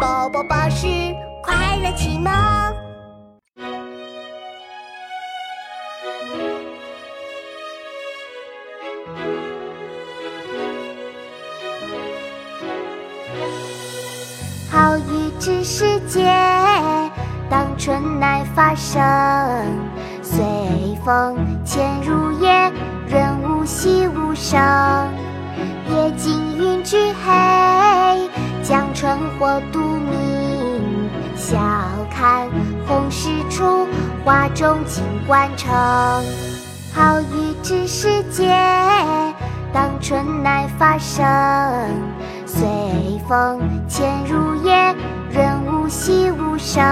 宝宝巴士快乐启蒙。好雨知时节，当春乃发生。随风潜入夜，润物细无声。江春火独明。晓看红湿处，画中金冠成。好雨知时节，当春乃发生。随风潜入夜，润物细无声。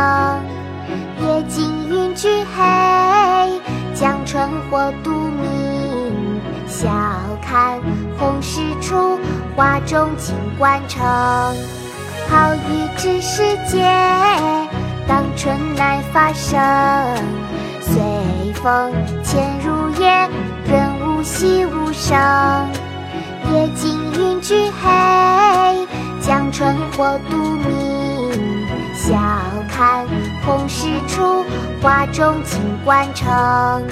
夜静云俱黑，江春火独明。晓看红湿处，画中金冠成。好雨知时节，当春乃发生。随风潜入夜，润物细无声。夜静云俱黑，江春火独明。晓看红湿处，画中金冠成。《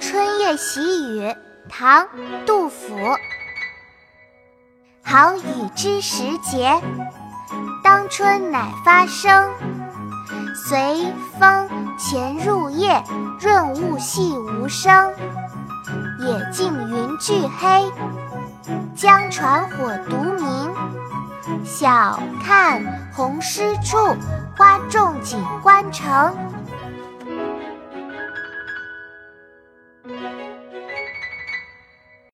春夜喜雨》唐·杜甫。好雨知时节，当春乃发生。随风潜入夜，润物细无声。野径云俱黑，江船火独明。晓看红湿处，花重锦官城。